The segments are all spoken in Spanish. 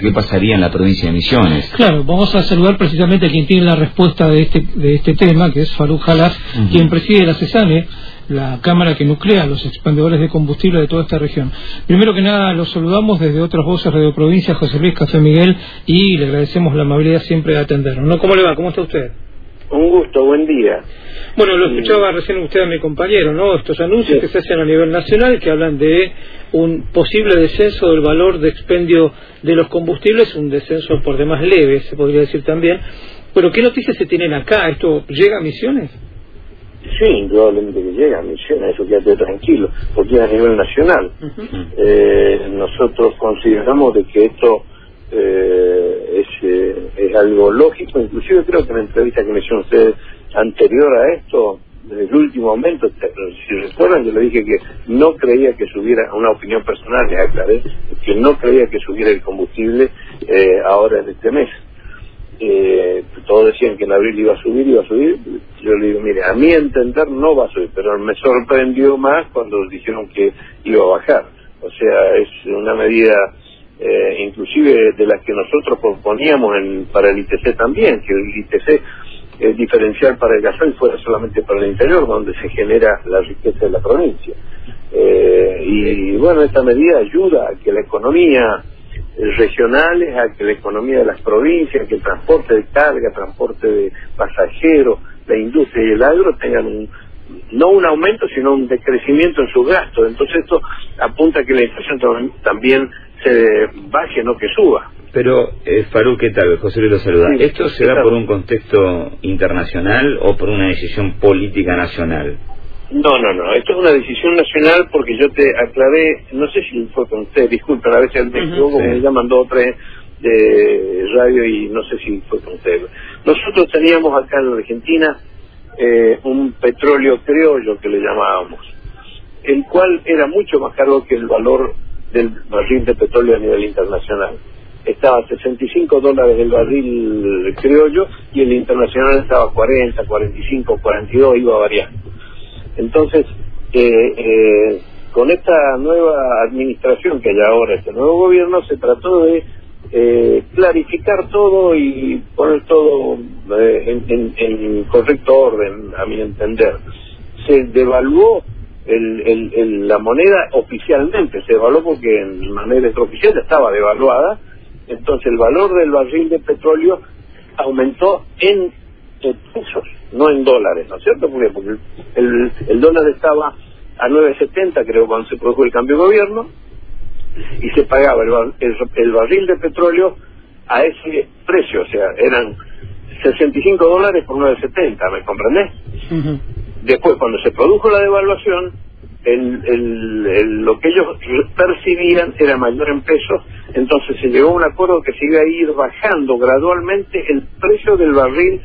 qué pasaría en la provincia de Misiones. Claro, vamos a saludar precisamente a quien tiene la respuesta de este, de este tema, que es Faruk Jalaf, quien preside la CESAME, la cámara que nuclea los expendedores de combustible de toda esta región. Primero que nada, los saludamos desde otras voces Radio Provincia, José Luis Café Miguel, y le agradecemos la amabilidad siempre de atendernos. ¿No? ¿Cómo le va? ¿Cómo está usted? Un gusto, buen día. Bueno, lo escuchaba recién usted a mi compañero, ¿no? Estos anuncios que se hacen a nivel nacional que hablan de un posible descenso del valor de expendio de los combustibles, un descenso por demás leve, se podría decir también. Pero, ¿qué noticias se tienen acá? ¿Esto llega a Misiones? Sí, indudablemente que llega a Misiones, eso quédate tranquilo, porque es a nivel nacional. eh, nosotros consideramos de que esto eh, es, eh, es algo lógico, inclusive creo que en la entrevista que me hicieron ustedes anterior a esto, desde el último momento, si recuerdan, yo le dije que no creía que subiera, una opinión personal, le aclaré, que no creía que subiera el combustible eh, ahora en este mes. Eh, todos decían que en abril iba a subir, iba a subir. Yo le digo, mire, a mi entender no va a subir, pero me sorprendió más cuando dijeron que iba a bajar. O sea, es una medida eh, inclusive de las que nosotros proponíamos en, para el ITC también, que el ITC el diferencial para el gasoil fuera solamente para el interior, donde se genera la riqueza de la provincia. Eh, y bueno, esta medida ayuda a que la economía regionales, a que la economía de las provincias, que el transporte de carga, transporte de pasajeros, la industria y el agro tengan un, no un aumento, sino un decrecimiento en sus gastos. Entonces esto apunta a que la inflación también se baje, no que suba. Pero, eh, Farú, ¿qué tal? José Luis lo saluda. ¿Esto se da por un contexto internacional o por una decisión política nacional? No, no, no. Esto es una decisión nacional porque yo te aclaré, no sé si fue con usted, disculpen, a veces me equivoco, me llaman dos o tres de radio y no sé si fue con usted. Nosotros teníamos acá en la Argentina eh, un petróleo criollo que le llamábamos, el cual era mucho más caro que el valor del barril de petróleo a nivel internacional. Estaba a 65 dólares el barril criollo y el internacional estaba a 40, 45, 42, iba variando. Entonces, eh, eh, con esta nueva administración que hay ahora, este nuevo gobierno, se trató de eh, clarificar todo y poner todo eh, en, en, correcto orden, a mi entender. Se devaluó el, el, la moneda oficialmente, se devaluó porque en manera extraoficial estaba devaluada, entonces el valor del barril de petróleo aumentó en pesos, no en dólares, ¿no es cierto? Porque, porque el, el dólar estaba a 9.70 creo cuando se produjo el cambio de gobierno y se pagaba el, el, barril de petróleo a ese precio, o sea, eran 65 dólares por 9.70, ¿me comprendés? Después, cuando se produjo la devaluación, el, el, lo que ellos percibían era mayor en pesos, entonces se llegó a un acuerdo que se iba a ir bajando gradualmente el precio del barril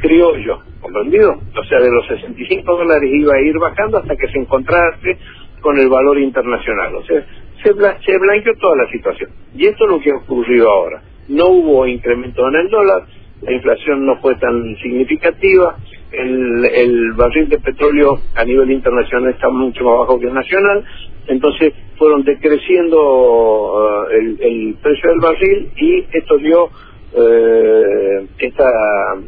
criollo, ¿comprendido? O sea, de los 65 dólares iba a ir bajando hasta que se encontrase con el valor internacional. O sea, se, se blanqueó toda la situación. Y esto es lo que ha ocurrido ahora. No hubo incremento en el dólar, la inflación no fue tan significativa, el, el barril de petróleo a nivel internacional está mucho más bajo que el nacional, entonces fueron decreciendo uh, el, el, precio del barril y esto dio eh, esta,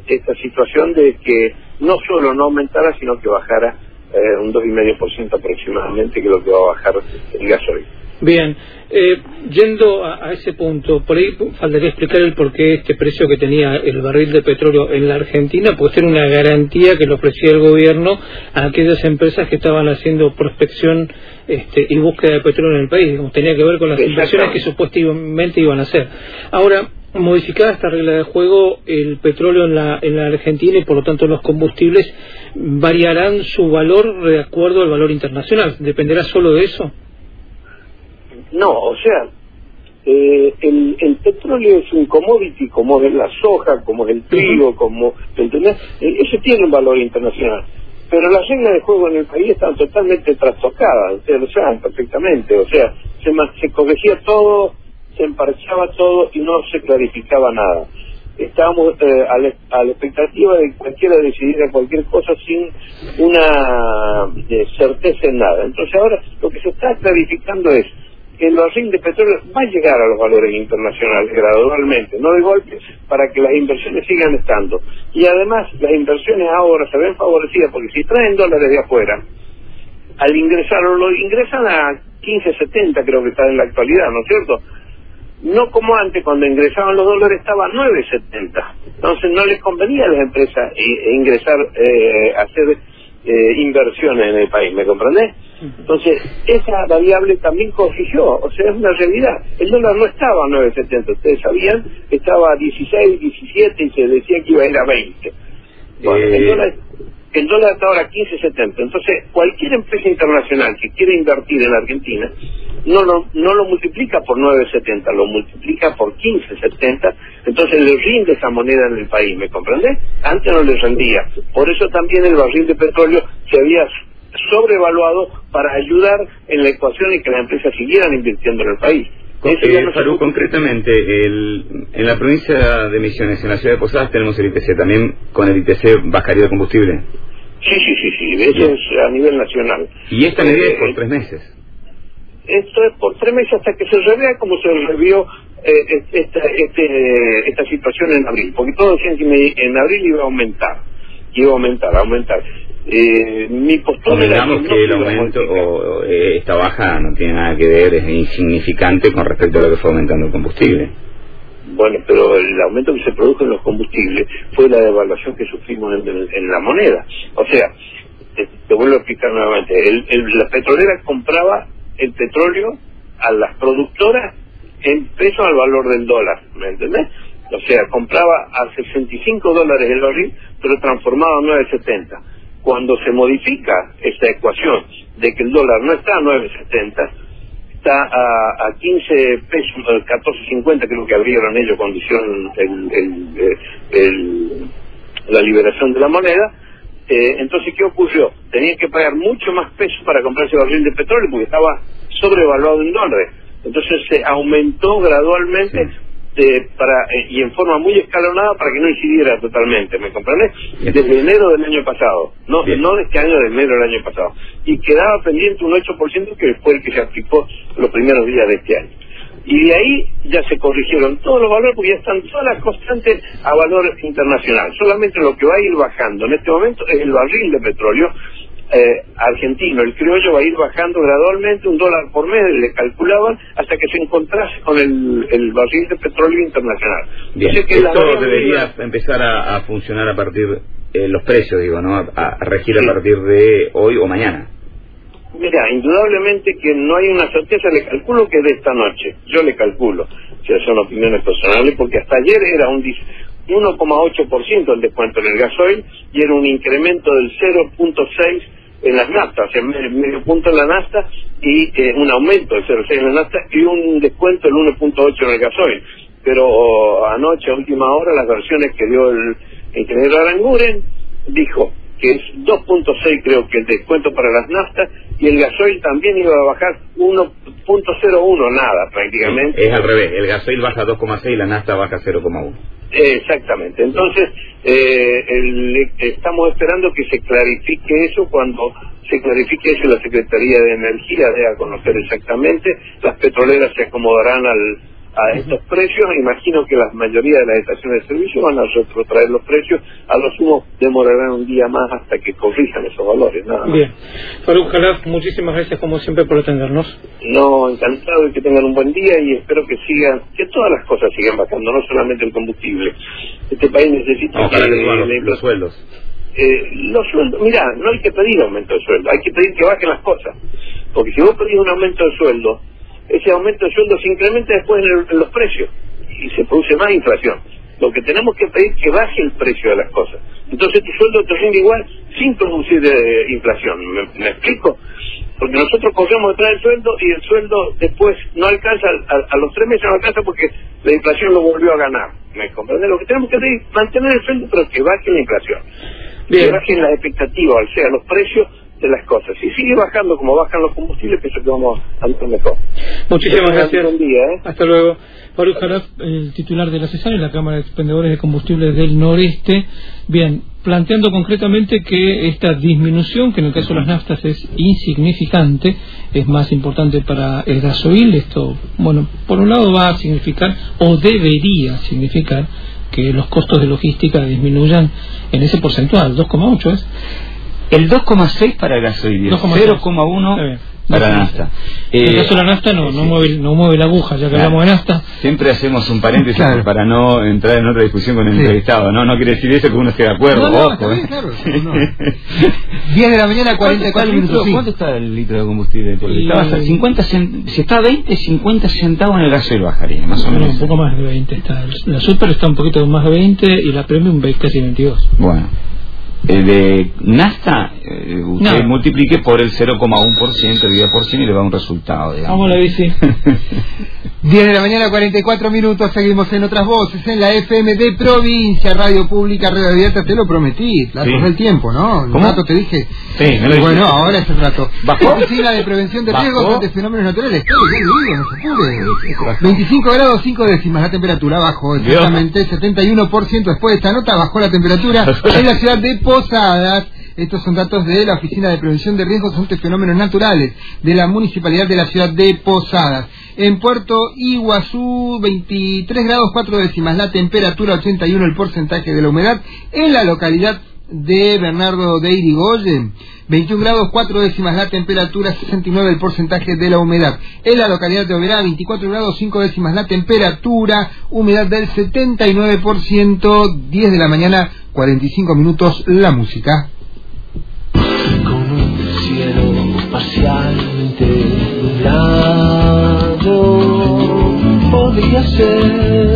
esta situación de que no solo no aumentara, sino que bajara eh, un 2,5% aproximadamente, que es lo que va a bajar el gasoil. Bien, eh, yendo a, a, ese punto, por ahí faltaría explicar el por qué este precio que tenía el barril de petróleo en la Argentina, puede ser una garantía que le ofrecía el gobierno a aquellas empresas que estaban haciendo prospección este, y búsqueda de petróleo en el país, como tenía que ver con las inversiones que supuestamente iban a hacer. Ahora, modificada esta regla de juego, el petróleo en la, en la Argentina y por lo tanto los combustibles variarán su valor de acuerdo al valor internacional. ¿Dependerá solo de eso? No, o sea, eh, el, el, petróleo es un commodity como es la soja, como es el trigo, como, ¿entendés? Eh, eso tiene un valor internacional. Pero las reglas de juego en el país están totalmente trastocadas, ustedes lo saben perfectamente, o sea, se, se corregía todo, se emparchaba todo y no se clarificaba nada. Estábamos eh, a, la, a, la, expectativa de cualquiera decidiera cualquier cosa sin una eh, certeza en nada. Entonces ahora lo que se está clarificando es el barril de petróleo va a llegar a los valores internacionales gradualmente, no de golpe, para que las inversiones sigan estando. Y además las inversiones ahora se ven favorecidas porque si traen dólares de afuera, al ingresarlo, lo ingresan a 15.70 creo que está en la actualidad, ¿no es cierto? No como antes, cuando ingresaban los dólares estaba a 9.70. Entonces no les convenía a las empresas ingresar, eh, hacer eh, inversiones en el país, ¿me comprendés? Entonces, esa variable también corrigió, o sea, es una realidad. El dólar no estaba a 9.70, ustedes sabían, estaba a 16, 17 y se decía que iba a ir a 20. Bueno, el, eh, dólar, el dólar está ahora a 15.70, entonces cualquier empresa internacional que quiera invertir en Argentina no lo, no lo multiplica por 9.70, lo multiplica por 15.70, entonces le rinde esa moneda en el país, ¿me comprende? Antes no le rendía. Por eso también el barril de petróleo se había sobrevaluado para ayudar en la ecuación y que las empresas siguieran invirtiendo en el país. Eh, concretamente, en la provincia de Misiones, en la ciudad de Posadas, tenemos el ITC. ¿También con el ITC bajaría el combustible? Sí, sí, sí, sí. Eso es a nivel nacional. ¿Y esta medida es por eh, tres meses? Esto es por tres meses hasta que se revea como se revió eh, esta, este, esta situación en abril. Porque todos decían que en abril iba a aumentar. Iba a aumentar, a aumentar. Eh, mi postura que el aumento o, eh, esta baja no tiene nada que ver, es insignificante con respecto a lo que fue aumentando el combustible. Bueno, pero el aumento que se produjo en los combustibles fue la devaluación que sufrimos en, la moneda. O sea, te, vuelvo a explicar nuevamente, el, la petrolera compraba el petróleo a las productoras en peso al valor del dólar, ¿me entendés? O sea, compraba a 65 dólares el barril, pero transformado a 9.70 cuando se modifica esta ecuación de que el dólar no está a 9.70, está a, a 15 pesos, 14.50 creo que abrieron ellos cuando hicieron el, la liberación de la moneda, eh, entonces ¿qué ocurrió? Tenían que pagar mucho más pesos para comprarse barril de petróleo porque estaba sobrevaluado en dólares. Entonces se aumentó gradualmente para eh, y en forma muy escalonada para que no incidiera totalmente, ¿me comprendes? Desde enero del año pasado, no no de este año, de enero del año pasado. Y quedaba pendiente un 8% que fue el que se aplicó los primeros días de este año. Y de ahí ya se corrigieron todos los valores porque ya están todas las constantes a valor internacional. Solamente lo que va a ir bajando en este momento es el barril de petróleo eh, argentino, el criollo va a ir bajando gradualmente un dólar por mes, le calculaban, hasta que se encontrase con el, el barril de petróleo internacional. Bien, esto debería empezar a, funcionar a partir, de eh, los precios, digo, ¿no? A, regir a partir de hoy o mañana. Mira, indudablemente que no hay una certeza, le calculo que de esta noche, yo le calculo, si son opiniones personales, porque hasta ayer era un 1,8% el descuento en el gasoil y era un incremento del 0.6 en las naftas, sea, medio punto en la nafta y eh, un aumento del 0,6 en la nafta y un descuento del 1.8 en el gasoil. Pero oh, anoche, a última hora, las versiones que dio el ingeniero Aranguren dijo que es 2.6 creo que el descuento para las naftas y el gasoil también iba a bajar 1.01 nada prácticamente. Es al revés, el gasoil baja 2.6 y la nafta baja 0.1. Exactamente. Entonces, eh, estamos esperando que se clarifique eso cuando se clarifique eso la Secretaría de Energía dé a conocer exactamente. Las petroleras se acomodarán al, a estos precios. Imagino que la mayoría de las estaciones de servicio van a retrotraer los precios. A lo sumo demorarán un día más hasta que corrijan esos valores. Nada Bien. Faruk Jalaf, muchísimas gracias como siempre por atendernos. No, encantado de que tengan un buen día y espero que sigan, que todas las cosas sigan bajando, no solamente el combustible. Este país necesita que, los, sueldos. Eh, los sueldos, mira, no hay que pedir aumento de sueldo, hay que pedir que bajen las cosas. Porque si vos pedís un aumento de sueldo, ese aumento de sueldo se incrementa después en, los precios y se produce más inflación. Lo que tenemos que pedir es que baje el precio de las cosas. Entonces tu sueldo te rinde igual sin producir eh, inflación. ¿Me, explico? Porque nosotros cogemos detrás del sueldo y el sueldo después no alcanza, a, los tres meses no alcanza porque la inflación lo volvió a ganar. ¿Me comprende? Lo que tenemos que hacer es mantener el sueldo pero que baje la inflación. Que bajen las expectativas, o sea, los precios de las cosas. Si sigue bajando como bajan los combustibles, pienso que vamos a andar mejor. Muchísimas gracias. Buen día, ¿eh? Hasta luego. Farouk Jaraf, el titular de la CESAR en la Cámara de Expendedores de Combustibles del Noreste. Bien, planteando concretamente que esta disminución, que en el caso de las naftas es insignificante, es más importante para el gasoil. Esto, bueno, por un lado va a significar, o debería significar, que los costos de logística disminuyan en ese porcentual, 2,8 es. El 2,6 para el gasoil, 0,1 para la nafta. Eh, en el caso de la nafta no, no, mueve, no mueve la aguja, ya que hablamos de nafta. Siempre hacemos un paréntesis para no entrar en otra discusión con el entrevistado. No no quiere decir eso que uno esté de acuerdo. No, Ojo, ¿eh? claro, 10 de la mañana, 44 minutos. ¿Cuánto está el litro de combustible? Estaba 50 si está a 20, 50 centavos en el gasoil bajaría, más o menos. un poco más de 20 está. La super está un poquito más de 20 y la premium casi 22. Bueno. Eh, de Nasta, eh, usted multiplique por el 0,1%, el por y le va un resultado. Vamos a la bici. 10 de la mañana, 44 minutos, seguimos en otras voces, en la FM de provincia, Radio Pública, Radio Abierta, te lo prometí, la sí. del tiempo, ¿no? Un rato te dije. Sí, me lo Bueno, ahora es el rato. ¿Bajó? Oficina de Prevención de Riesgos ante Fenómenos Naturales. ¿Qué digo? No se puede. 25 grados 5 décimas la temperatura, bajó exactamente, 71% después de esta nota, bajó la temperatura en la ciudad de Posadas. Estos son datos de la Oficina de Prevención de Riesgos ante Fenómenos Naturales de la Municipalidad de la ciudad de Posadas. En Puerto Iguazú, 23 grados 4 décimas la temperatura, 81 el porcentaje de la humedad. En la localidad de Bernardo de Irigoyen, 21 grados 4 décimas la temperatura, 69 el porcentaje de la humedad. En la localidad de Oberá, 24 grados 5 décimas la temperatura, humedad del 79%, 10 de la mañana, 45 minutos la música. Parcialmente nublado, podría ser.